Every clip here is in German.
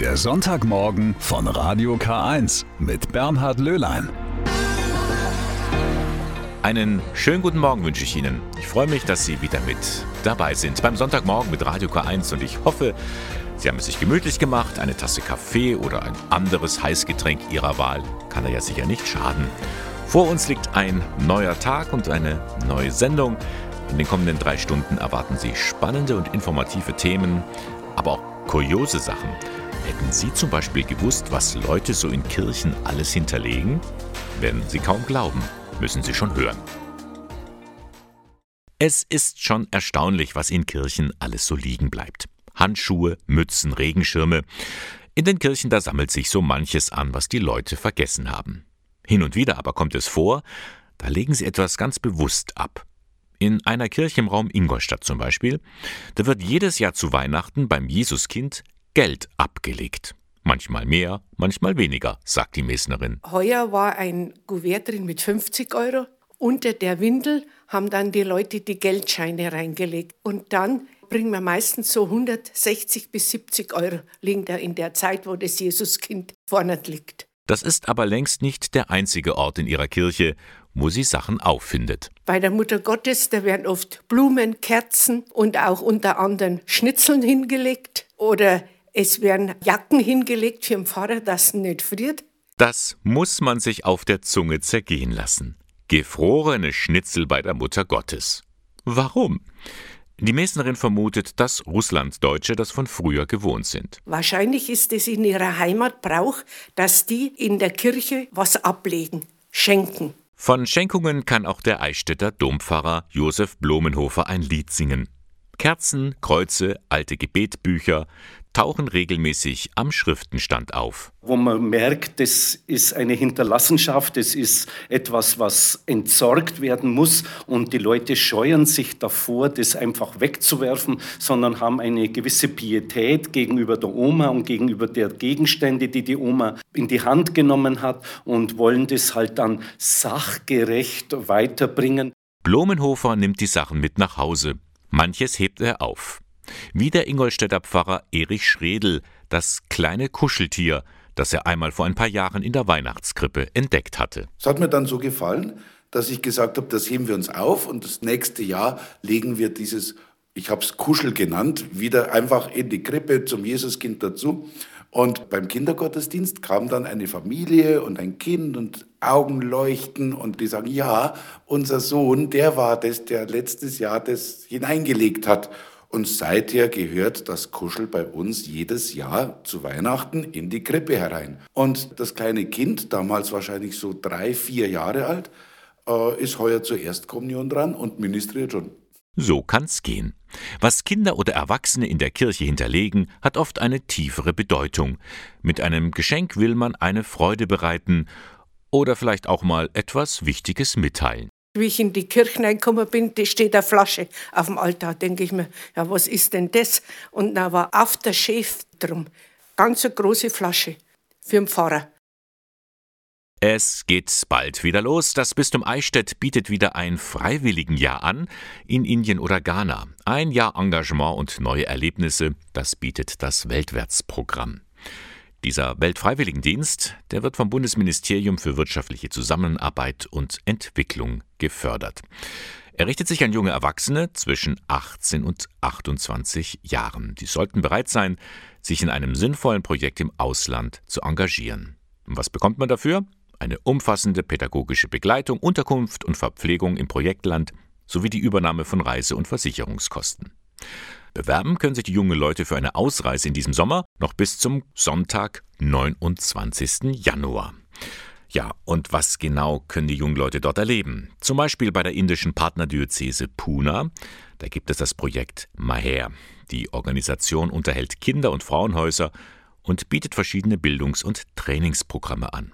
Der Sonntagmorgen von Radio K1 mit Bernhard Löhlein. Einen schönen guten Morgen wünsche ich Ihnen. Ich freue mich, dass Sie wieder mit dabei sind beim Sonntagmorgen mit Radio K1 und ich hoffe, Sie haben es sich gemütlich gemacht. Eine Tasse Kaffee oder ein anderes Heißgetränk Ihrer Wahl kann da ja sicher nicht schaden. Vor uns liegt ein neuer Tag und eine neue Sendung. In den kommenden drei Stunden erwarten Sie spannende und informative Themen, aber auch kuriose Sachen. Hätten Sie zum Beispiel gewusst, was Leute so in Kirchen alles hinterlegen? Werden Sie kaum glauben, müssen Sie schon hören. Es ist schon erstaunlich, was in Kirchen alles so liegen bleibt. Handschuhe, Mützen, Regenschirme. In den Kirchen, da sammelt sich so manches an, was die Leute vergessen haben. Hin und wieder aber kommt es vor, da legen sie etwas ganz bewusst ab. In einer Kirche im Raum Ingolstadt zum Beispiel, da wird jedes Jahr zu Weihnachten beim Jesuskind Geld abgelegt. Manchmal mehr, manchmal weniger, sagt die Mesnerin. Heuer war ein Kuvert drin mit 50 Euro. Unter der Windel haben dann die Leute die Geldscheine reingelegt. Und dann bringen wir meistens so 160 bis 70 Euro liegen da in der Zeit, wo das Jesuskind vorne liegt. Das ist aber längst nicht der einzige Ort in ihrer Kirche, wo sie Sachen auffindet. Bei der Mutter Gottes, da werden oft Blumen, Kerzen und auch unter anderem Schnitzeln hingelegt oder es werden Jacken hingelegt für den Pfarrer, dass er nicht friert. Das muss man sich auf der Zunge zergehen lassen. Gefrorene Schnitzel bei der Mutter Gottes. Warum? Die Mesnerin vermutet, dass Russlanddeutsche das von früher gewohnt sind. Wahrscheinlich ist es in ihrer Heimat Brauch, dass die in der Kirche was ablegen, schenken. Von Schenkungen kann auch der Eichstätter Dompfarrer Josef Blumenhofer ein Lied singen. Kerzen, Kreuze, alte Gebetbücher, tauchen regelmäßig am Schriftenstand auf. Wo man merkt, das ist eine Hinterlassenschaft, das ist etwas, was entsorgt werden muss und die Leute scheuen sich davor, das einfach wegzuwerfen, sondern haben eine gewisse Pietät gegenüber der Oma und gegenüber der Gegenstände, die die Oma in die Hand genommen hat und wollen das halt dann sachgerecht weiterbringen. Blumenhofer nimmt die Sachen mit nach Hause. Manches hebt er auf. Wie der Ingolstädter Pfarrer Erich Schredel, das kleine Kuscheltier, das er einmal vor ein paar Jahren in der Weihnachtskrippe entdeckt hatte. Es hat mir dann so gefallen, dass ich gesagt habe, das heben wir uns auf und das nächste Jahr legen wir dieses, ich habe es Kuschel genannt, wieder einfach in die Krippe zum Jesuskind dazu. Und beim Kindergottesdienst kam dann eine Familie und ein Kind und Augen leuchten und die sagen, ja, unser Sohn, der war das, der letztes Jahr das hineingelegt hat. Und seither gehört das Kuschel bei uns jedes Jahr zu Weihnachten in die Krippe herein. Und das kleine Kind, damals wahrscheinlich so drei, vier Jahre alt, äh, ist heuer zur Erstkommunion dran und ministriert schon. So kann's gehen. Was Kinder oder Erwachsene in der Kirche hinterlegen, hat oft eine tiefere Bedeutung. Mit einem Geschenk will man eine Freude bereiten oder vielleicht auch mal etwas Wichtiges mitteilen. Wie ich in die Kirche reingekommen bin, da steht eine Flasche auf dem Altar. denke ich mir, ja, was ist denn das? Und da war auf der Chef drum. Ganz eine große Flasche für den Pfarrer. Es geht bald wieder los. Das Bistum Eichstätt bietet wieder ein Freiwilligenjahr an in Indien oder Ghana. Ein Jahr Engagement und neue Erlebnisse, das bietet das Weltwärtsprogramm. Dieser Weltfreiwilligendienst, der wird vom Bundesministerium für wirtschaftliche Zusammenarbeit und Entwicklung gefördert. Er richtet sich an junge Erwachsene zwischen 18 und 28 Jahren. Die sollten bereit sein, sich in einem sinnvollen Projekt im Ausland zu engagieren. Was bekommt man dafür? Eine umfassende pädagogische Begleitung, Unterkunft und Verpflegung im Projektland sowie die Übernahme von Reise- und Versicherungskosten. Bewerben können sich die jungen Leute für eine Ausreise in diesem Sommer noch bis zum Sonntag, 29. Januar. Ja, und was genau können die jungen Leute dort erleben? Zum Beispiel bei der indischen Partnerdiözese Pune. Da gibt es das Projekt Maher. Die Organisation unterhält Kinder- und Frauenhäuser und bietet verschiedene Bildungs- und Trainingsprogramme an.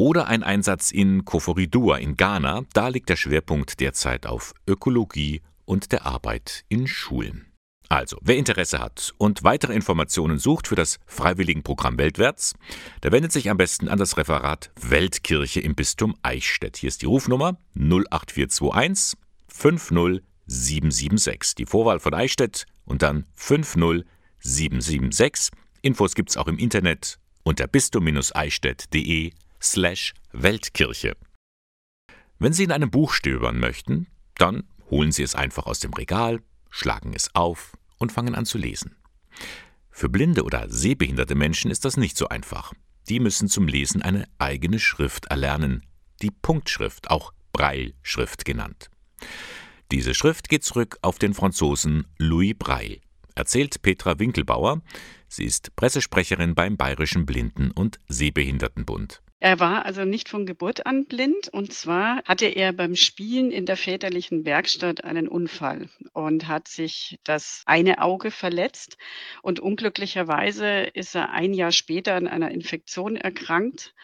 Oder ein Einsatz in Koforidua in Ghana. Da liegt der Schwerpunkt derzeit auf Ökologie und der Arbeit in Schulen. Also, wer Interesse hat und weitere Informationen sucht für das Freiwilligenprogramm Weltwärts, der wendet sich am besten an das Referat Weltkirche im Bistum Eichstätt. Hier ist die Rufnummer 08421 50776. Die Vorwahl von Eichstätt und dann 50776 Infos gibt's auch im Internet unter bistum-eichstätt.de slash Weltkirche. Wenn Sie in einem Buch stöbern möchten, dann holen Sie es einfach aus dem Regal, schlagen es auf und fangen an zu lesen. Für blinde oder sehbehinderte Menschen ist das nicht so einfach. Die müssen zum Lesen eine eigene Schrift erlernen, die Punktschrift, auch Breilschrift genannt. Diese Schrift geht zurück auf den Franzosen Louis Braille, erzählt Petra Winkelbauer. Sie ist Pressesprecherin beim Bayerischen Blinden- und Sehbehindertenbund. Er war also nicht von Geburt an blind und zwar hatte er beim Spielen in der väterlichen Werkstatt einen Unfall und hat sich das eine Auge verletzt und unglücklicherweise ist er ein Jahr später an einer Infektion erkrankt.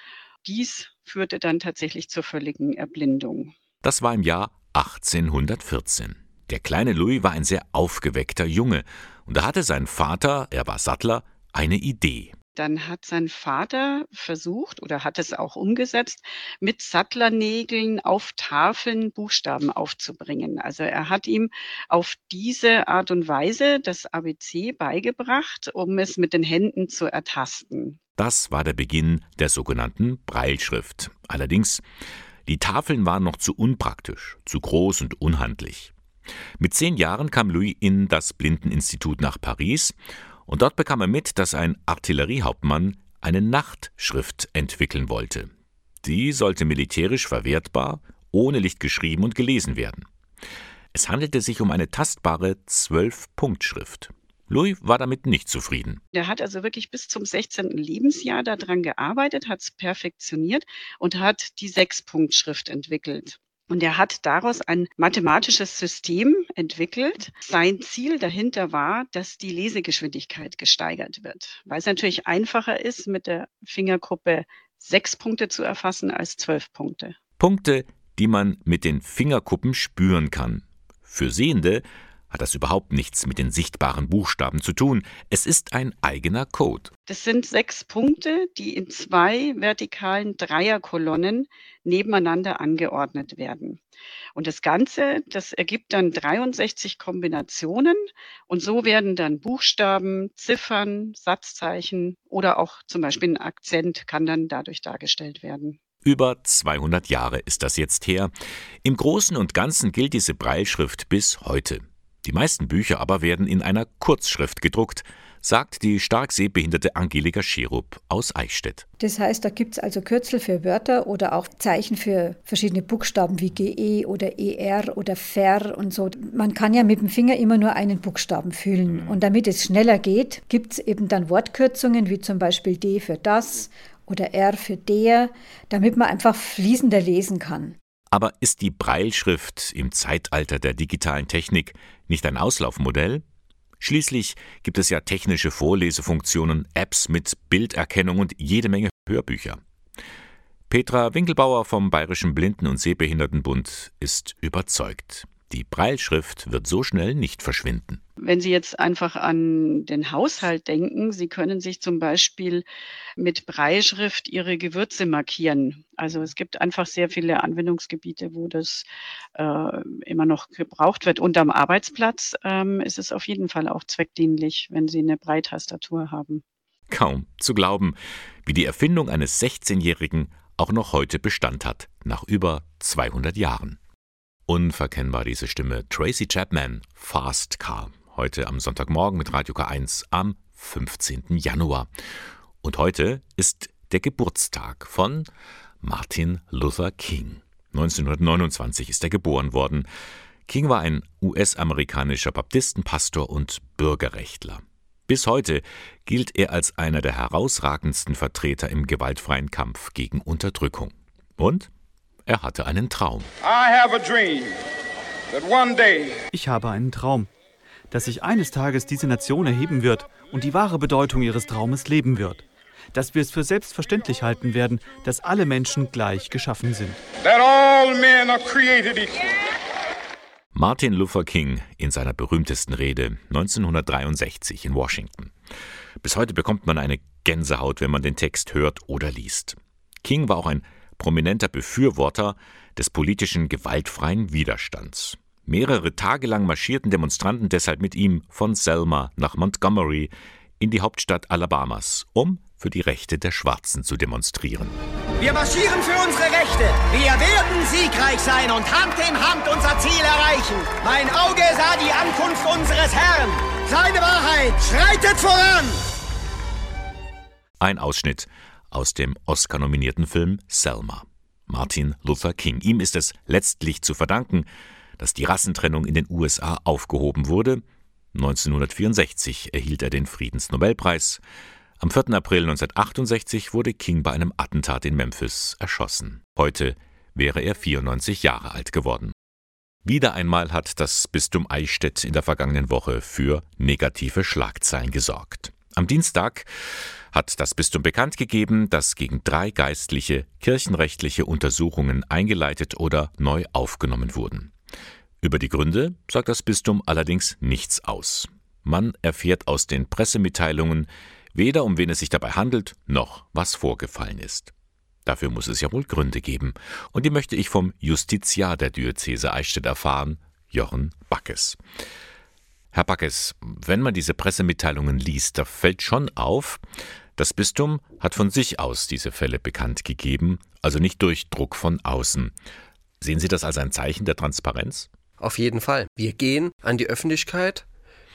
Dies führte dann tatsächlich zur völligen Erblindung. Das war im Jahr 1814. Der kleine Louis war ein sehr aufgeweckter Junge und da hatte sein Vater, er war Sattler, eine Idee. Dann hat sein Vater versucht oder hat es auch umgesetzt, mit Sattlernägeln auf Tafeln Buchstaben aufzubringen. Also er hat ihm auf diese Art und Weise das ABC beigebracht, um es mit den Händen zu ertasten. Das war der Beginn der sogenannten Breilschrift. Allerdings, die Tafeln waren noch zu unpraktisch, zu groß und unhandlich. Mit zehn Jahren kam Louis in das Blindeninstitut nach Paris und dort bekam er mit, dass ein Artilleriehauptmann eine Nachtschrift entwickeln wollte. Die sollte militärisch verwertbar, ohne Licht geschrieben und gelesen werden. Es handelte sich um eine tastbare Zwölf-Punkt-Schrift. Louis war damit nicht zufrieden. Er hat also wirklich bis zum 16. Lebensjahr daran gearbeitet, hat es perfektioniert und hat die Sechs-Punkt-Schrift entwickelt. Und er hat daraus ein mathematisches System entwickelt. Sein Ziel dahinter war, dass die Lesegeschwindigkeit gesteigert wird, weil es natürlich einfacher ist, mit der Fingergruppe sechs Punkte zu erfassen als zwölf Punkte. Punkte, die man mit den Fingerkuppen spüren kann. Für Sehende hat das überhaupt nichts mit den sichtbaren Buchstaben zu tun. Es ist ein eigener Code. Das sind sechs Punkte, die in zwei vertikalen Dreierkolonnen nebeneinander angeordnet werden. Und das Ganze, das ergibt dann 63 Kombinationen und so werden dann Buchstaben, Ziffern, Satzzeichen oder auch zum Beispiel ein Akzent kann dann dadurch dargestellt werden. Über 200 Jahre ist das jetzt her. Im Großen und Ganzen gilt diese Breilschrift bis heute. Die meisten Bücher aber werden in einer Kurzschrift gedruckt, sagt die stark sehbehinderte Angelika Scherub aus Eichstätt. Das heißt, da gibt es also Kürzel für Wörter oder auch Zeichen für verschiedene Buchstaben wie GE oder ER oder FER und so. Man kann ja mit dem Finger immer nur einen Buchstaben fühlen. Mhm. Und damit es schneller geht, gibt es eben dann Wortkürzungen wie zum Beispiel D für das oder R für der, damit man einfach fließender lesen kann. Aber ist die Breilschrift im Zeitalter der digitalen Technik nicht ein Auslaufmodell? Schließlich gibt es ja technische Vorlesefunktionen, Apps mit Bilderkennung und jede Menge Hörbücher. Petra Winkelbauer vom Bayerischen Blinden- und Sehbehindertenbund ist überzeugt. Die Breilschrift wird so schnell nicht verschwinden. Wenn Sie jetzt einfach an den Haushalt denken, Sie können sich zum Beispiel mit Breilschrift Ihre Gewürze markieren. Also es gibt einfach sehr viele Anwendungsgebiete, wo das äh, immer noch gebraucht wird. Und am Arbeitsplatz ähm, ist es auf jeden Fall auch zweckdienlich, wenn Sie eine Breitastatur haben. Kaum zu glauben, wie die Erfindung eines 16-Jährigen auch noch heute Bestand hat, nach über 200 Jahren. Unverkennbar diese Stimme. Tracy Chapman, Fast Car. Heute am Sonntagmorgen mit Radio K1 am 15. Januar. Und heute ist der Geburtstag von Martin Luther King. 1929 ist er geboren worden. King war ein US-amerikanischer Baptistenpastor und Bürgerrechtler. Bis heute gilt er als einer der herausragendsten Vertreter im gewaltfreien Kampf gegen Unterdrückung. Und er hatte einen Traum. Ich habe einen Traum, dass sich eines Tages diese Nation erheben wird und die wahre Bedeutung ihres Traumes leben wird. Dass wir es für selbstverständlich halten werden, dass alle Menschen gleich geschaffen sind. Martin Luther King in seiner berühmtesten Rede 1963 in Washington. Bis heute bekommt man eine Gänsehaut, wenn man den Text hört oder liest. King war auch ein prominenter Befürworter des politischen gewaltfreien Widerstands. Mehrere Tage lang marschierten Demonstranten deshalb mit ihm von Selma nach Montgomery in die Hauptstadt Alabamas, um für die Rechte der Schwarzen zu demonstrieren. Wir marschieren für unsere Rechte. Wir werden siegreich sein und Hand in Hand unser Ziel erreichen. Mein Auge sah die Ankunft unseres Herrn. Seine Wahrheit schreitet voran. Ein Ausschnitt aus dem Oscar-nominierten Film Selma. Martin Luther King. Ihm ist es letztlich zu verdanken, dass die Rassentrennung in den USA aufgehoben wurde. 1964 erhielt er den Friedensnobelpreis. Am 4. April 1968 wurde King bei einem Attentat in Memphis erschossen. Heute wäre er 94 Jahre alt geworden. Wieder einmal hat das Bistum Eichstätt in der vergangenen Woche für negative Schlagzeilen gesorgt. Am Dienstag hat das Bistum bekannt gegeben, dass gegen drei Geistliche kirchenrechtliche Untersuchungen eingeleitet oder neu aufgenommen wurden. Über die Gründe sagt das Bistum allerdings nichts aus. Man erfährt aus den Pressemitteilungen weder um wen es sich dabei handelt, noch was vorgefallen ist. Dafür muss es ja wohl Gründe geben, und die möchte ich vom Justiziar der Diözese Eichstätt erfahren, Jochen Backes. Herr Backes, wenn man diese Pressemitteilungen liest, da fällt schon auf, das Bistum hat von sich aus diese Fälle bekannt gegeben, also nicht durch Druck von außen. Sehen Sie das als ein Zeichen der Transparenz? Auf jeden Fall. Wir gehen an die Öffentlichkeit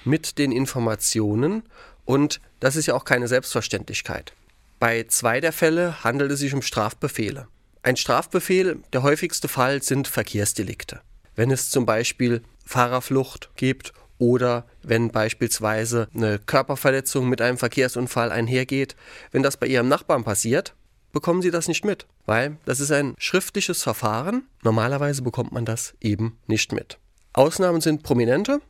mit den Informationen und das ist ja auch keine Selbstverständlichkeit. Bei zwei der Fälle handelt es sich um Strafbefehle. Ein Strafbefehl, der häufigste Fall sind Verkehrsdelikte. Wenn es zum Beispiel Fahrerflucht gibt oder wenn beispielsweise eine Körperverletzung mit einem Verkehrsunfall einhergeht, wenn das bei Ihrem Nachbarn passiert, bekommen Sie das nicht mit, weil das ist ein schriftliches Verfahren. Normalerweise bekommt man das eben nicht mit. Ausnahmen sind Prominente.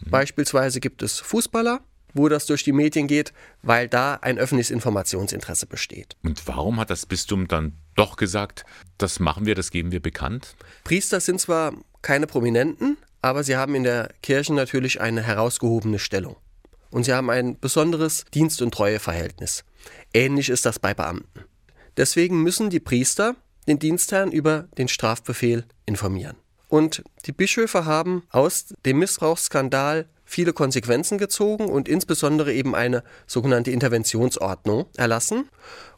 Mhm. Beispielsweise gibt es Fußballer, wo das durch die Medien geht, weil da ein öffentliches Informationsinteresse besteht. Und warum hat das Bistum dann doch gesagt, das machen wir, das geben wir bekannt? Priester sind zwar keine Prominenten, aber sie haben in der Kirche natürlich eine herausgehobene Stellung. Und sie haben ein besonderes Dienst- und Treueverhältnis. Ähnlich ist das bei Beamten. Deswegen müssen die Priester den Dienstherrn über den Strafbefehl informieren. Und die Bischöfe haben aus dem Missbrauchsskandal viele Konsequenzen gezogen und insbesondere eben eine sogenannte Interventionsordnung erlassen.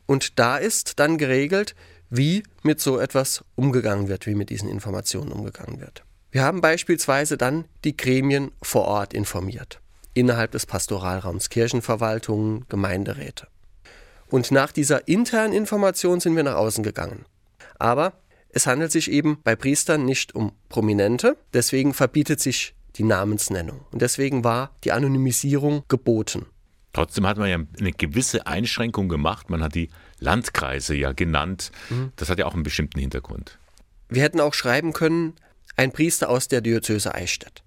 Und da ist dann geregelt, wie mit so etwas umgegangen wird, wie mit diesen Informationen umgegangen wird. Wir haben beispielsweise dann die Gremien vor Ort informiert, innerhalb des Pastoralraums, Kirchenverwaltungen, Gemeinderäte. Und nach dieser internen Information sind wir nach außen gegangen. Aber es handelt sich eben bei Priestern nicht um Prominente, deswegen verbietet sich die Namensnennung. Und deswegen war die Anonymisierung geboten. Trotzdem hat man ja eine gewisse Einschränkung gemacht. Man hat die Landkreise ja genannt. Mhm. Das hat ja auch einen bestimmten Hintergrund. Wir hätten auch schreiben können, ein Priester aus der Diözese Eichstätt.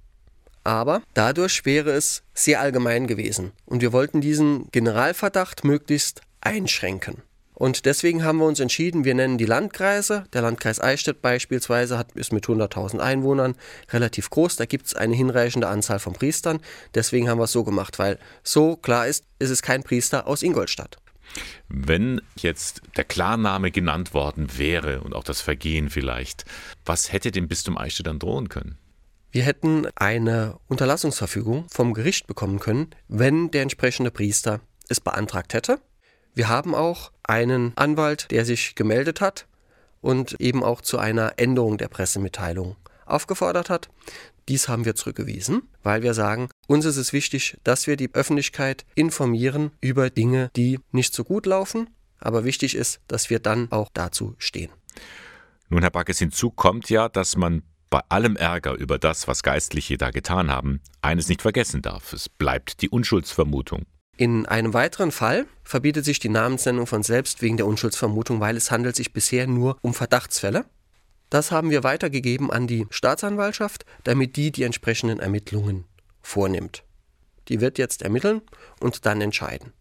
Aber dadurch wäre es sehr allgemein gewesen und wir wollten diesen Generalverdacht möglichst einschränken. Und deswegen haben wir uns entschieden, wir nennen die Landkreise. Der Landkreis Eichstätt beispielsweise hat, ist mit 100.000 Einwohnern relativ groß. Da gibt es eine hinreichende Anzahl von Priestern. Deswegen haben wir es so gemacht, weil so klar ist, ist es kein Priester aus Ingolstadt. Wenn jetzt der Klarname genannt worden wäre und auch das Vergehen vielleicht, was hätte dem Bistum Eichstätt dann drohen können? Wir hätten eine Unterlassungsverfügung vom Gericht bekommen können, wenn der entsprechende Priester es beantragt hätte. Wir haben auch einen Anwalt, der sich gemeldet hat und eben auch zu einer Änderung der Pressemitteilung aufgefordert hat. Dies haben wir zurückgewiesen, weil wir sagen, uns ist es wichtig, dass wir die Öffentlichkeit informieren über Dinge, die nicht so gut laufen, aber wichtig ist, dass wir dann auch dazu stehen. Nun, Herr Backes, hinzu kommt ja, dass man bei allem Ärger über das, was Geistliche da getan haben, eines nicht vergessen darf. Es bleibt die Unschuldsvermutung. In einem weiteren Fall verbietet sich die Namensnennung von selbst wegen der Unschuldsvermutung, weil es handelt sich bisher nur um Verdachtsfälle. Das haben wir weitergegeben an die Staatsanwaltschaft, damit die die entsprechenden Ermittlungen vornimmt. Die wird jetzt ermitteln und dann entscheiden.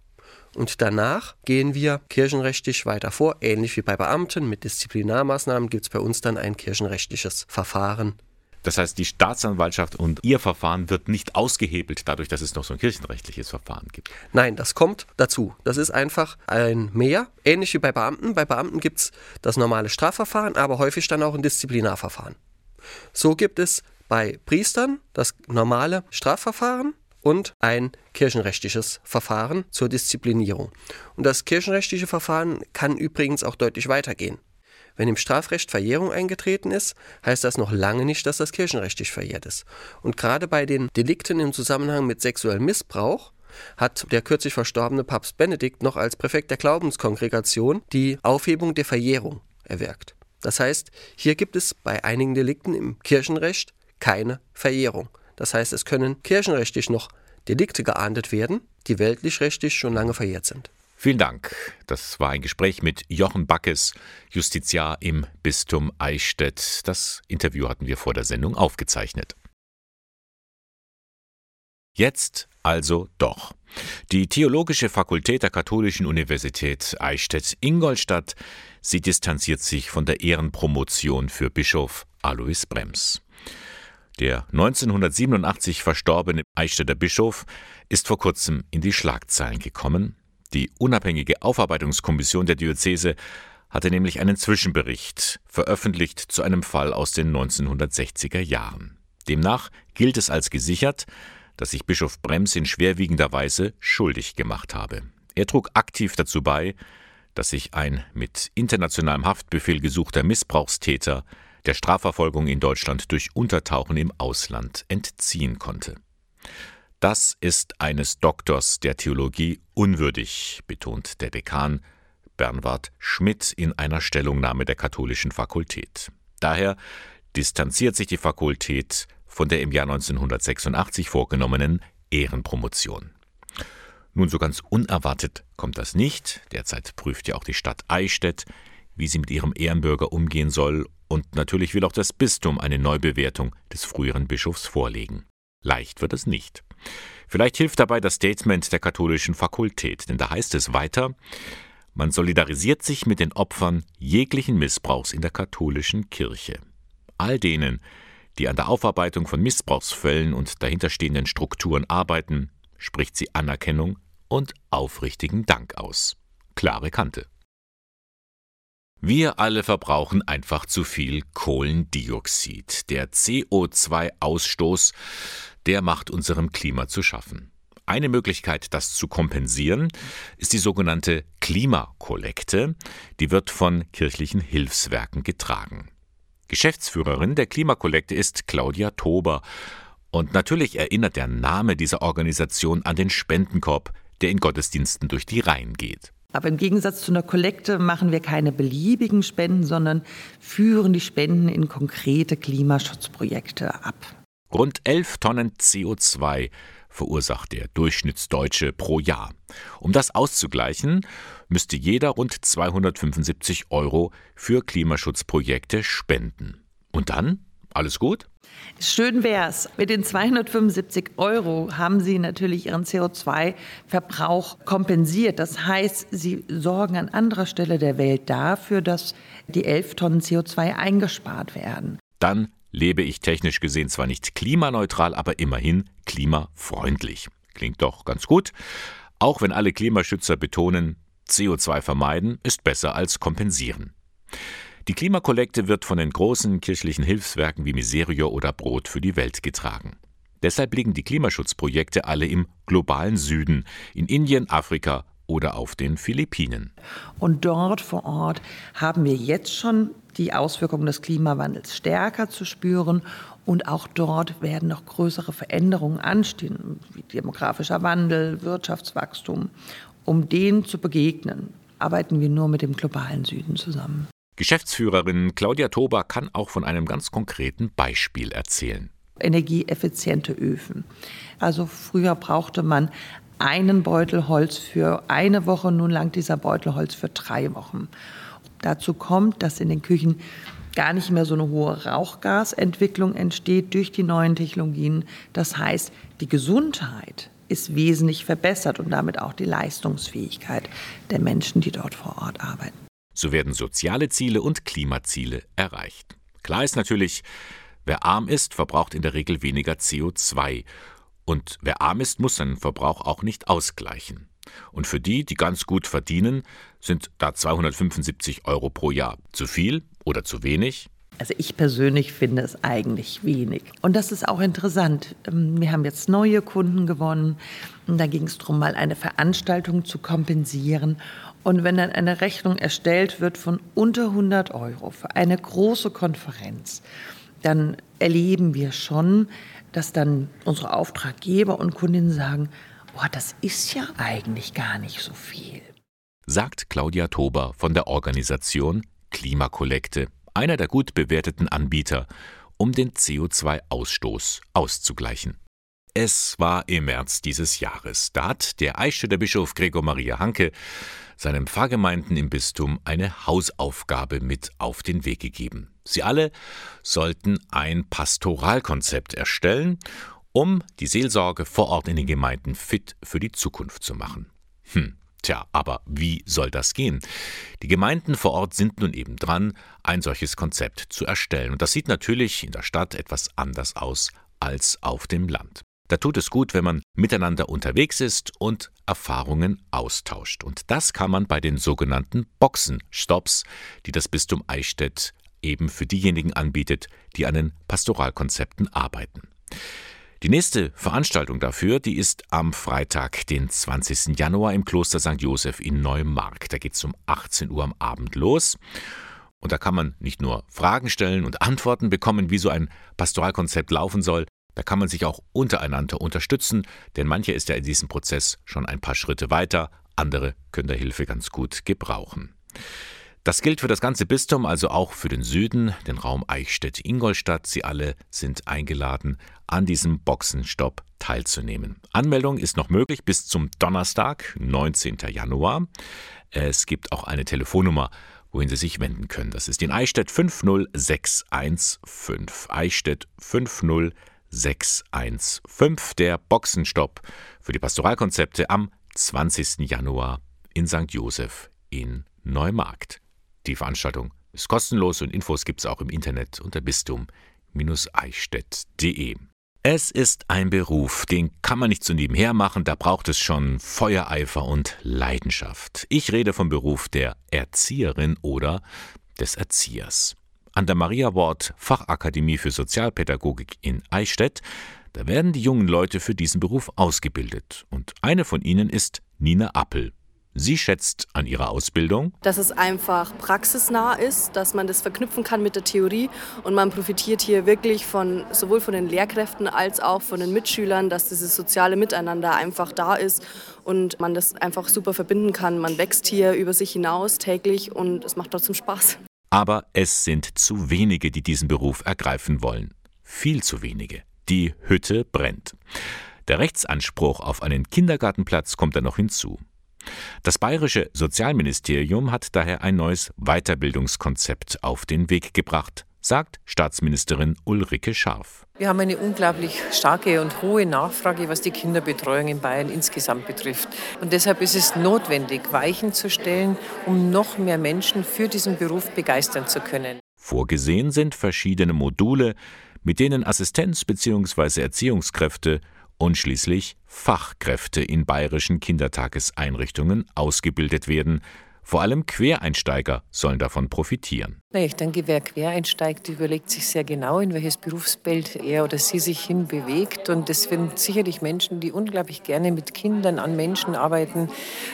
Und danach gehen wir kirchenrechtlich weiter vor, ähnlich wie bei Beamten. Mit Disziplinarmaßnahmen gibt es bei uns dann ein kirchenrechtliches Verfahren das heißt, die Staatsanwaltschaft und ihr Verfahren wird nicht ausgehebelt dadurch, dass es noch so ein kirchenrechtliches Verfahren gibt. Nein, das kommt dazu. Das ist einfach ein Mehr, ähnlich wie bei Beamten. Bei Beamten gibt es das normale Strafverfahren, aber häufig dann auch ein Disziplinarverfahren. So gibt es bei Priestern das normale Strafverfahren und ein kirchenrechtliches Verfahren zur Disziplinierung. Und das kirchenrechtliche Verfahren kann übrigens auch deutlich weitergehen. Wenn im Strafrecht Verjährung eingetreten ist, heißt das noch lange nicht, dass das kirchenrechtlich verjährt ist. Und gerade bei den Delikten im Zusammenhang mit sexuellem Missbrauch hat der kürzlich verstorbene Papst Benedikt noch als Präfekt der Glaubenskongregation die Aufhebung der Verjährung erwirkt. Das heißt, hier gibt es bei einigen Delikten im Kirchenrecht keine Verjährung. Das heißt, es können kirchenrechtlich noch Delikte geahndet werden, die weltlich-rechtlich schon lange verjährt sind. Vielen Dank. Das war ein Gespräch mit Jochen Backes, Justiziar im Bistum Eichstätt. Das Interview hatten wir vor der Sendung aufgezeichnet. Jetzt also doch. Die Theologische Fakultät der Katholischen Universität Eichstätt-Ingolstadt, sie distanziert sich von der Ehrenpromotion für Bischof Alois Brems. Der 1987 verstorbene Eichstätter Bischof ist vor kurzem in die Schlagzeilen gekommen. Die unabhängige Aufarbeitungskommission der Diözese hatte nämlich einen Zwischenbericht veröffentlicht zu einem Fall aus den 1960er Jahren. Demnach gilt es als gesichert, dass sich Bischof Brems in schwerwiegender Weise schuldig gemacht habe. Er trug aktiv dazu bei, dass sich ein mit internationalem Haftbefehl gesuchter Missbrauchstäter der Strafverfolgung in Deutschland durch Untertauchen im Ausland entziehen konnte. Das ist eines Doktors der Theologie unwürdig, betont der Dekan Bernward Schmidt in einer Stellungnahme der katholischen Fakultät. Daher distanziert sich die Fakultät von der im Jahr 1986 vorgenommenen Ehrenpromotion. Nun so ganz unerwartet kommt das nicht. Derzeit prüft ja auch die Stadt Eichstätt, wie sie mit ihrem Ehrenbürger umgehen soll und natürlich will auch das Bistum eine Neubewertung des früheren Bischofs vorlegen. Leicht wird es nicht. Vielleicht hilft dabei das Statement der katholischen Fakultät, denn da heißt es weiter, man solidarisiert sich mit den Opfern jeglichen Missbrauchs in der katholischen Kirche. All denen, die an der Aufarbeitung von Missbrauchsfällen und dahinterstehenden Strukturen arbeiten, spricht sie Anerkennung und aufrichtigen Dank aus. Klare Kante. Wir alle verbrauchen einfach zu viel Kohlendioxid. Der CO2-Ausstoß, der macht unserem Klima zu schaffen. Eine Möglichkeit, das zu kompensieren, ist die sogenannte Klimakollekte. Die wird von kirchlichen Hilfswerken getragen. Geschäftsführerin der Klimakollekte ist Claudia Tober. Und natürlich erinnert der Name dieser Organisation an den Spendenkorb, der in Gottesdiensten durch die Reihen geht. Aber im Gegensatz zu einer Kollekte machen wir keine beliebigen Spenden, sondern führen die Spenden in konkrete Klimaschutzprojekte ab. Rund 11 Tonnen CO2 verursacht der Durchschnittsdeutsche pro Jahr. Um das auszugleichen, müsste jeder rund 275 Euro für Klimaschutzprojekte spenden. Und dann? Alles gut? Schön wär's. Mit den 275 Euro haben Sie natürlich Ihren CO2-Verbrauch kompensiert. Das heißt, Sie sorgen an anderer Stelle der Welt dafür, dass die 11 Tonnen CO2 eingespart werden. Dann lebe ich technisch gesehen zwar nicht klimaneutral, aber immerhin klimafreundlich. Klingt doch ganz gut. Auch wenn alle Klimaschützer betonen, CO2 vermeiden ist besser als kompensieren. Die Klimakollekte wird von den großen kirchlichen Hilfswerken wie Miserio oder Brot für die Welt getragen. Deshalb liegen die Klimaschutzprojekte alle im globalen Süden, in Indien, Afrika oder auf den Philippinen. Und dort vor Ort haben wir jetzt schon die Auswirkungen des Klimawandels stärker zu spüren. Und auch dort werden noch größere Veränderungen anstehen, wie demografischer Wandel, Wirtschaftswachstum. Um denen zu begegnen, arbeiten wir nur mit dem globalen Süden zusammen. Geschäftsführerin Claudia Tober kann auch von einem ganz konkreten Beispiel erzählen. Energieeffiziente Öfen. Also früher brauchte man einen Beutel Holz für eine Woche, nun langt dieser Beutel Holz für drei Wochen. Dazu kommt, dass in den Küchen gar nicht mehr so eine hohe Rauchgasentwicklung entsteht durch die neuen Technologien. Das heißt, die Gesundheit ist wesentlich verbessert und damit auch die Leistungsfähigkeit der Menschen, die dort vor Ort arbeiten. So werden soziale Ziele und Klimaziele erreicht. Klar ist natürlich, wer arm ist, verbraucht in der Regel weniger CO2. Und wer arm ist, muss seinen Verbrauch auch nicht ausgleichen. Und für die, die ganz gut verdienen, sind da 275 Euro pro Jahr zu viel oder zu wenig? Also ich persönlich finde es eigentlich wenig. Und das ist auch interessant. Ähm, wir haben jetzt neue Kunden gewonnen. Da ging es darum, mal eine Veranstaltung zu kompensieren. Und wenn dann eine Rechnung erstellt wird von unter 100 Euro für eine große Konferenz, dann erleben wir schon, dass dann unsere Auftraggeber und Kundinnen sagen, boah, das ist ja eigentlich gar nicht so viel. Sagt Claudia Tober von der Organisation Klimakollekte, einer der gut bewerteten Anbieter, um den CO2-Ausstoß auszugleichen. Es war im März dieses Jahres. Da hat der Eichstätter Bischof Gregor Maria Hanke seinem Pfarrgemeinden im Bistum eine Hausaufgabe mit auf den Weg gegeben. Sie alle sollten ein Pastoralkonzept erstellen, um die Seelsorge vor Ort in den Gemeinden fit für die Zukunft zu machen. Hm, tja, aber wie soll das gehen? Die Gemeinden vor Ort sind nun eben dran, ein solches Konzept zu erstellen. Und das sieht natürlich in der Stadt etwas anders aus als auf dem Land. Da tut es gut, wenn man miteinander unterwegs ist und Erfahrungen austauscht. Und das kann man bei den sogenannten Boxenstops, die das Bistum Eichstätt eben für diejenigen anbietet, die an den Pastoralkonzepten arbeiten. Die nächste Veranstaltung dafür, die ist am Freitag, den 20. Januar im Kloster St. Josef in Neumark. Da geht es um 18 Uhr am Abend los. Und da kann man nicht nur Fragen stellen und Antworten bekommen, wie so ein Pastoralkonzept laufen soll, da kann man sich auch untereinander unterstützen, denn mancher ist ja in diesem Prozess schon ein paar Schritte weiter, andere können der Hilfe ganz gut gebrauchen. Das gilt für das ganze Bistum, also auch für den Süden, den Raum Eichstätt-Ingolstadt. Sie alle sind eingeladen, an diesem Boxenstopp teilzunehmen. Anmeldung ist noch möglich bis zum Donnerstag, 19. Januar. Es gibt auch eine Telefonnummer, wohin Sie sich wenden können. Das ist in Eichstätt 50615. Eichstätt 50615. 615, der Boxenstopp für die Pastoralkonzepte am 20. Januar in St. Josef in Neumarkt. Die Veranstaltung ist kostenlos und Infos gibt es auch im Internet unter bistum-eichstätt.de. Es ist ein Beruf, den kann man nicht so nebenher machen, da braucht es schon Feuereifer und Leidenschaft. Ich rede vom Beruf der Erzieherin oder des Erziehers an der Maria Wort Fachakademie für Sozialpädagogik in Eichstätt. Da werden die jungen Leute für diesen Beruf ausgebildet. Und eine von ihnen ist Nina Appel. Sie schätzt an ihrer Ausbildung, dass es einfach praxisnah ist, dass man das verknüpfen kann mit der Theorie und man profitiert hier wirklich von sowohl von den Lehrkräften als auch von den Mitschülern, dass dieses soziale Miteinander einfach da ist und man das einfach super verbinden kann. Man wächst hier über sich hinaus täglich und es macht trotzdem Spaß. Aber es sind zu wenige, die diesen Beruf ergreifen wollen. Viel zu wenige. Die Hütte brennt. Der Rechtsanspruch auf einen Kindergartenplatz kommt dann noch hinzu. Das bayerische Sozialministerium hat daher ein neues Weiterbildungskonzept auf den Weg gebracht sagt Staatsministerin Ulrike Scharf. Wir haben eine unglaublich starke und hohe Nachfrage, was die Kinderbetreuung in Bayern insgesamt betrifft. Und deshalb ist es notwendig, Weichen zu stellen, um noch mehr Menschen für diesen Beruf begeistern zu können. Vorgesehen sind verschiedene Module, mit denen Assistenz- bzw. Erziehungskräfte und schließlich Fachkräfte in bayerischen Kindertageseinrichtungen ausgebildet werden, vor allem Quereinsteiger sollen davon profitieren. Ich denke, wer quereinsteigt, überlegt sich sehr genau, in welches Berufsbild er oder sie sich hin bewegt. Und das sind sicherlich Menschen, die unglaublich gerne mit Kindern an Menschen arbeiten.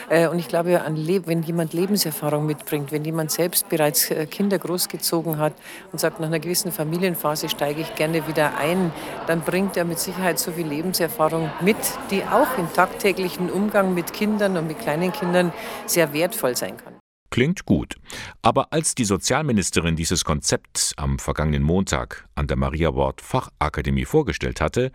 Äh, und ich glaube, wenn jemand Lebenserfahrung mitbringt, wenn jemand selbst bereits äh, Kinder großgezogen hat und sagt, nach einer gewissen Familienphase steige ich gerne wieder ein, dann bringt er mit Sicherheit so viel Lebenserfahrung mit, die auch im tagtäglichen Umgang mit Kindern und mit kleinen Kindern sehr wertvoll sein kann. Klingt gut. Aber als die Sozialministerin dieses Konzept am vergangenen Montag an der Maria Wort Fachakademie vorgestellt hatte,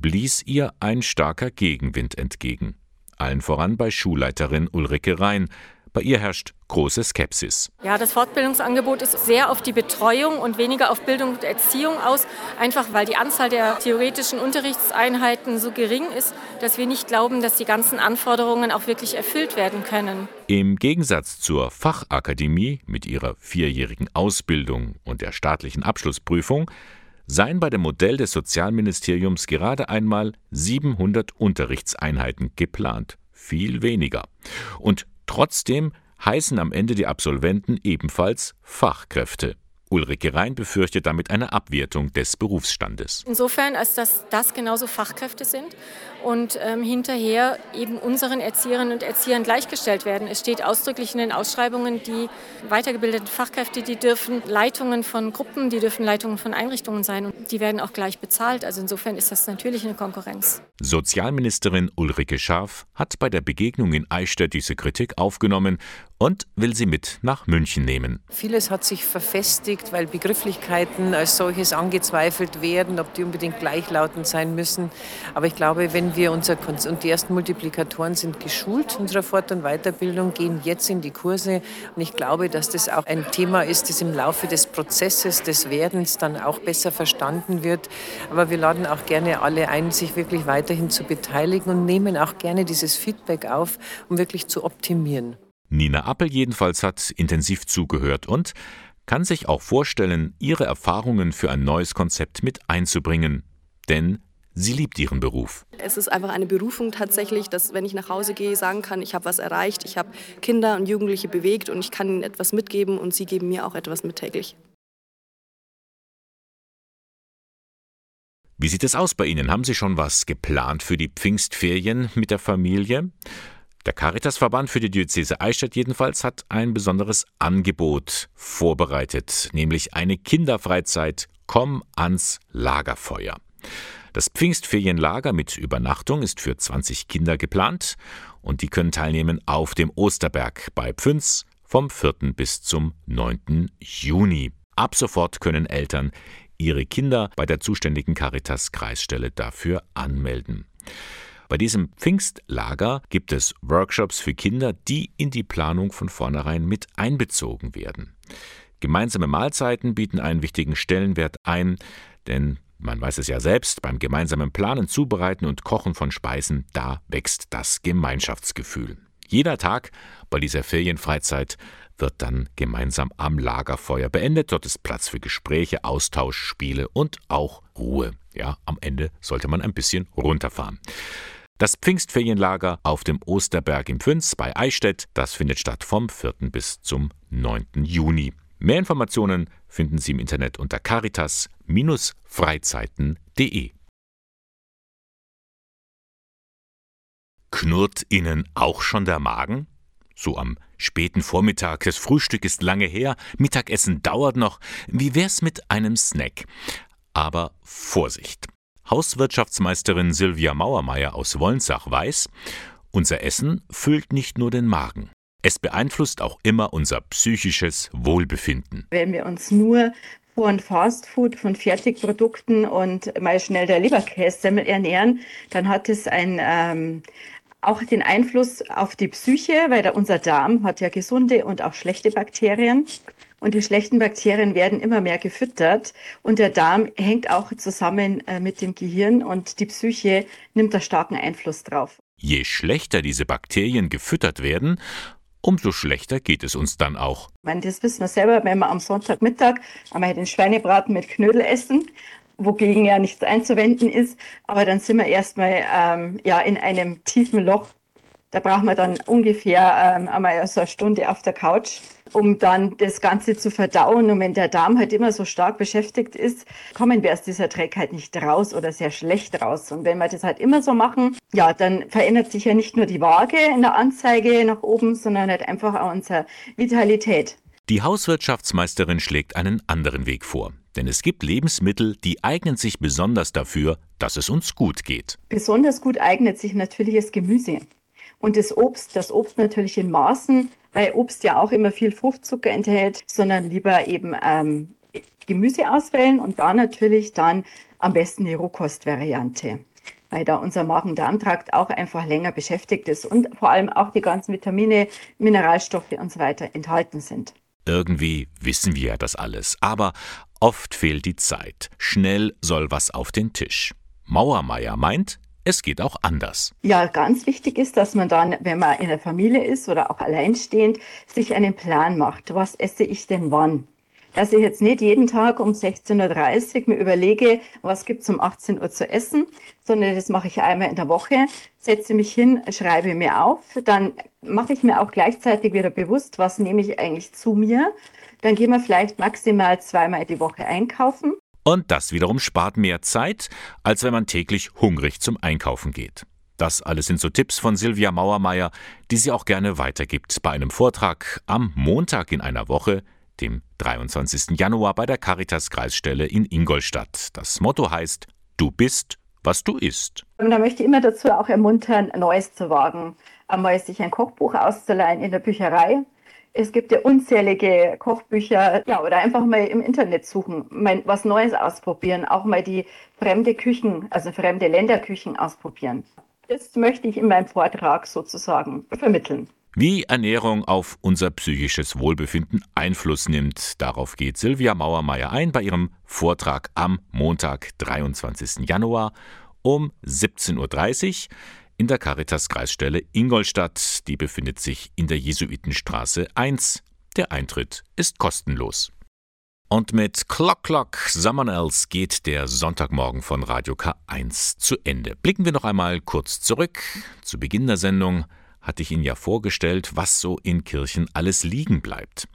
blies ihr ein starker Gegenwind entgegen. Allen voran bei Schulleiterin Ulrike Rhein, bei ihr herrscht große Skepsis. Ja, das Fortbildungsangebot ist sehr auf die Betreuung und weniger auf Bildung und Erziehung aus, einfach weil die Anzahl der theoretischen Unterrichtseinheiten so gering ist, dass wir nicht glauben, dass die ganzen Anforderungen auch wirklich erfüllt werden können. Im Gegensatz zur Fachakademie mit ihrer vierjährigen Ausbildung und der staatlichen Abschlussprüfung seien bei dem Modell des Sozialministeriums gerade einmal 700 Unterrichtseinheiten geplant. Viel weniger. Und Trotzdem heißen am Ende die Absolventen ebenfalls Fachkräfte. Ulrike Rhein befürchtet damit eine Abwertung des Berufsstandes. Insofern, als dass das genauso Fachkräfte sind und ähm, hinterher eben unseren Erzieherinnen und Erziehern gleichgestellt werden. Es steht ausdrücklich in den Ausschreibungen, die weitergebildeten Fachkräfte, die dürfen Leitungen von Gruppen, die dürfen Leitungen von Einrichtungen sein und die werden auch gleich bezahlt. Also insofern ist das natürlich eine Konkurrenz. Sozialministerin Ulrike Scharf hat bei der Begegnung in Eichstätt diese Kritik aufgenommen und will sie mit nach München nehmen. Vieles hat sich verfestigt, weil Begrifflichkeiten als solches angezweifelt werden, ob die unbedingt gleichlautend sein müssen. Aber ich glaube, wenn wir unser Kon und die ersten Multiplikatoren sind geschult unserer Fort- und Weiterbildung, gehen jetzt in die Kurse und ich glaube, dass das auch ein Thema ist, das im Laufe des Prozesses des Werdens dann auch besser verstanden wird. Aber wir laden auch gerne alle ein, sich wirklich weiterhin zu beteiligen und nehmen auch gerne dieses Feedback auf, um wirklich zu optimieren. Nina Appel jedenfalls hat intensiv zugehört und kann sich auch vorstellen, ihre Erfahrungen für ein neues Konzept mit einzubringen. Denn sie liebt ihren Beruf. Es ist einfach eine Berufung tatsächlich, dass wenn ich nach Hause gehe, sagen kann, ich habe was erreicht, ich habe Kinder und Jugendliche bewegt und ich kann ihnen etwas mitgeben und sie geben mir auch etwas mit täglich. Wie sieht es aus bei Ihnen? Haben Sie schon was geplant für die Pfingstferien mit der Familie? Der Caritasverband für die Diözese Eichstätt jedenfalls hat ein besonderes Angebot vorbereitet, nämlich eine Kinderfreizeit Komm ans Lagerfeuer. Das Pfingstferienlager mit Übernachtung ist für 20 Kinder geplant und die können teilnehmen auf dem Osterberg bei Pfünz vom 4. bis zum 9. Juni. Ab sofort können Eltern ihre Kinder bei der zuständigen Caritas-Kreisstelle dafür anmelden. Bei diesem Pfingstlager gibt es Workshops für Kinder, die in die Planung von vornherein mit einbezogen werden. Gemeinsame Mahlzeiten bieten einen wichtigen Stellenwert ein, denn man weiß es ja selbst, beim gemeinsamen Planen, Zubereiten und Kochen von Speisen, da wächst das Gemeinschaftsgefühl. Jeder Tag bei dieser Ferienfreizeit wird dann gemeinsam am Lagerfeuer beendet. Dort ist Platz für Gespräche, Austausch, Spiele und auch Ruhe. Ja, am Ende sollte man ein bisschen runterfahren. Das Pfingstferienlager auf dem Osterberg im Pfünz bei Eichstätt, das findet statt vom 4. bis zum 9. Juni. Mehr Informationen finden Sie im Internet unter caritas-freizeiten.de. Knurrt Ihnen auch schon der Magen? So am späten Vormittag, das Frühstück ist lange her, Mittagessen dauert noch. Wie wär's mit einem Snack? Aber Vorsicht! Hauswirtschaftsmeisterin Silvia Mauermeier aus Wolnsach weiß, unser Essen füllt nicht nur den Magen. Es beeinflusst auch immer unser psychisches Wohlbefinden. Wenn wir uns nur von Fastfood, von Fertigprodukten und mal schnell der Leberkässemmel ernähren, dann hat es ein, ähm, auch den Einfluss auf die Psyche, weil der, unser Darm hat ja gesunde und auch schlechte Bakterien. Und die schlechten Bakterien werden immer mehr gefüttert. Und der Darm hängt auch zusammen äh, mit dem Gehirn und die Psyche nimmt da starken Einfluss drauf. Je schlechter diese Bakterien gefüttert werden, umso schlechter geht es uns dann auch. Ich meine, das wissen wir selber, wenn wir am Sonntagmittag einmal den Schweinebraten mit Knödel essen, wogegen ja nichts einzuwenden ist, aber dann sind wir erstmal ähm, ja, in einem tiefen Loch. Da brauchen wir dann ungefähr ähm, einmal so eine Stunde auf der Couch um dann das Ganze zu verdauen. Und wenn der Darm halt immer so stark beschäftigt ist, kommen wir aus dieser Dreck halt nicht raus oder sehr schlecht raus. Und wenn wir das halt immer so machen, ja, dann verändert sich ja nicht nur die Waage in der Anzeige nach oben, sondern halt einfach auch unsere Vitalität. Die Hauswirtschaftsmeisterin schlägt einen anderen Weg vor. Denn es gibt Lebensmittel, die eignen sich besonders dafür, dass es uns gut geht. Besonders gut eignet sich natürlich das Gemüse. Und das Obst, das Obst natürlich in Maßen, weil Obst ja auch immer viel Fruchtzucker enthält, sondern lieber eben ähm, Gemüse auswählen und da natürlich dann am besten die Rohkostvariante weil da unser Magen-Darm-Trakt auch einfach länger beschäftigt ist und vor allem auch die ganzen Vitamine, Mineralstoffe und so weiter enthalten sind. Irgendwie wissen wir ja das alles, aber oft fehlt die Zeit. Schnell soll was auf den Tisch. Mauermeier meint, es geht auch anders. Ja, ganz wichtig ist, dass man dann, wenn man in der Familie ist oder auch alleinstehend, sich einen Plan macht. Was esse ich denn wann? dass ich jetzt nicht jeden Tag um 16.30 Uhr mir überlege, was gibt es um 18 Uhr zu essen, sondern das mache ich einmal in der Woche, setze mich hin, schreibe mir auf, dann mache ich mir auch gleichzeitig wieder bewusst, was nehme ich eigentlich zu mir. Dann gehen wir vielleicht maximal zweimal die Woche einkaufen. Und das wiederum spart mehr Zeit, als wenn man täglich hungrig zum Einkaufen geht. Das alles sind so Tipps von Silvia Mauermeier, die sie auch gerne weitergibt bei einem Vortrag am Montag in einer Woche dem 23. Januar bei der Caritas Kreisstelle in Ingolstadt. Das Motto heißt Du bist, was du isst. Und da möchte ich immer dazu auch ermuntern, Neues zu wagen. Einmal sich ein Kochbuch auszuleihen in der Bücherei. Es gibt ja unzählige Kochbücher, ja, oder einfach mal im Internet suchen, mal was Neues ausprobieren, auch mal die fremde Küchen, also fremde Länderküchen ausprobieren. Das möchte ich in meinem Vortrag sozusagen vermitteln. Wie Ernährung auf unser psychisches Wohlbefinden Einfluss nimmt, darauf geht Silvia Mauermeier ein bei ihrem Vortrag am Montag, 23. Januar um 17.30 Uhr in der Caritas Kreisstelle Ingolstadt. Die befindet sich in der Jesuitenstraße 1. Der Eintritt ist kostenlos. Und mit Clock Clock Someone Else geht der Sonntagmorgen von Radio K1 zu Ende. Blicken wir noch einmal kurz zurück. Zu Beginn der Sendung hatte ich Ihnen ja vorgestellt, was so in Kirchen alles liegen bleibt.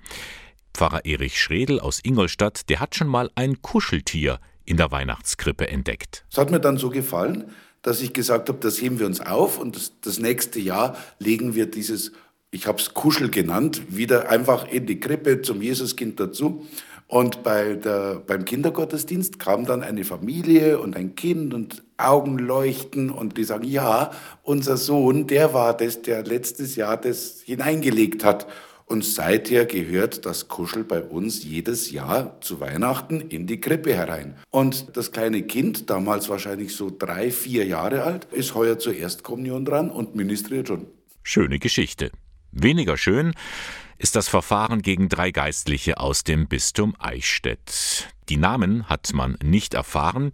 Pfarrer Erich Schredel aus Ingolstadt, der hat schon mal ein Kuscheltier in der Weihnachtskrippe entdeckt. Es hat mir dann so gefallen, dass ich gesagt habe, das heben wir uns auf und das, das nächste Jahr legen wir dieses, ich habe es Kuschel genannt, wieder einfach in die Krippe zum Jesuskind dazu. Und bei der, beim Kindergottesdienst kam dann eine Familie und ein Kind und Augen leuchten und die sagen, ja, unser Sohn, der war das, der letztes Jahr das hineingelegt hat. Und seither gehört das Kuschel bei uns jedes Jahr zu Weihnachten in die Krippe herein. Und das kleine Kind, damals wahrscheinlich so drei, vier Jahre alt, ist heuer zur Erstkommunion dran und ministriert schon. Schöne Geschichte. Weniger schön ist das Verfahren gegen drei Geistliche aus dem Bistum Eichstätt. Die Namen hat man nicht erfahren.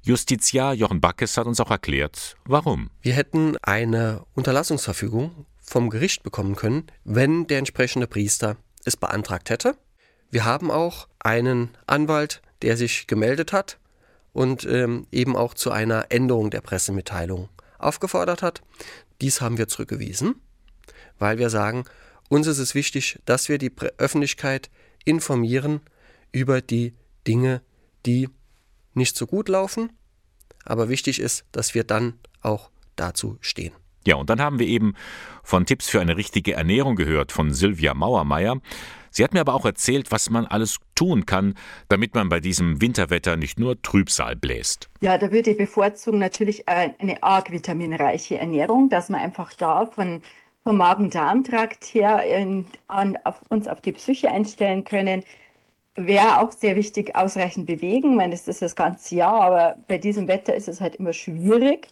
Justiziar Jochen Backes hat uns auch erklärt, warum. Wir hätten eine Unterlassungsverfügung vom Gericht bekommen können, wenn der entsprechende Priester es beantragt hätte. Wir haben auch einen Anwalt, der sich gemeldet hat und ähm, eben auch zu einer Änderung der Pressemitteilung aufgefordert hat. Dies haben wir zurückgewiesen, weil wir sagen, uns ist es wichtig, dass wir die Öffentlichkeit informieren über die Dinge, die nicht so gut laufen. Aber wichtig ist, dass wir dann auch dazu stehen. Ja, und dann haben wir eben von Tipps für eine richtige Ernährung gehört von Sylvia Mauermeier. Sie hat mir aber auch erzählt, was man alles tun kann, damit man bei diesem Winterwetter nicht nur Trübsal bläst. Ja, da würde ich bevorzugen natürlich eine arg vitaminreiche Ernährung, dass man einfach da von vom Magen-Darm-Trakt her in, an, auf uns auf die Psyche einstellen können. Wäre auch sehr wichtig, ausreichend bewegen. Ich meine, das ist das ganze Jahr, aber bei diesem Wetter ist es halt immer schwierig,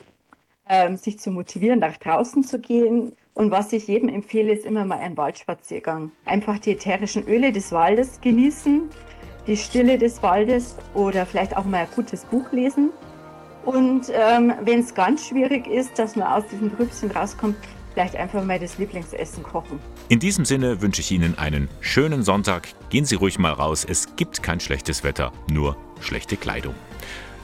ähm, sich zu motivieren, nach draußen zu gehen. Und was ich jedem empfehle, ist immer mal ein Waldspaziergang. Einfach die ätherischen Öle des Waldes genießen, die Stille des Waldes oder vielleicht auch mal ein gutes Buch lesen. Und ähm, wenn es ganz schwierig ist, dass man aus diesem Grübschen rauskommt, vielleicht einfach mal das Lieblingsessen kochen. In diesem Sinne wünsche ich Ihnen einen schönen Sonntag. Gehen Sie ruhig mal raus. Es gibt kein schlechtes Wetter, nur schlechte Kleidung.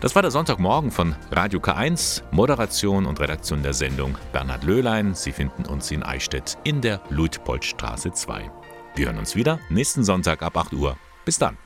Das war der Sonntagmorgen von Radio K1, Moderation und Redaktion der Sendung Bernhard Löhlein. Sie finden uns in Eichstätt in der Luitpoldstraße 2. Wir hören uns wieder nächsten Sonntag ab 8 Uhr. Bis dann.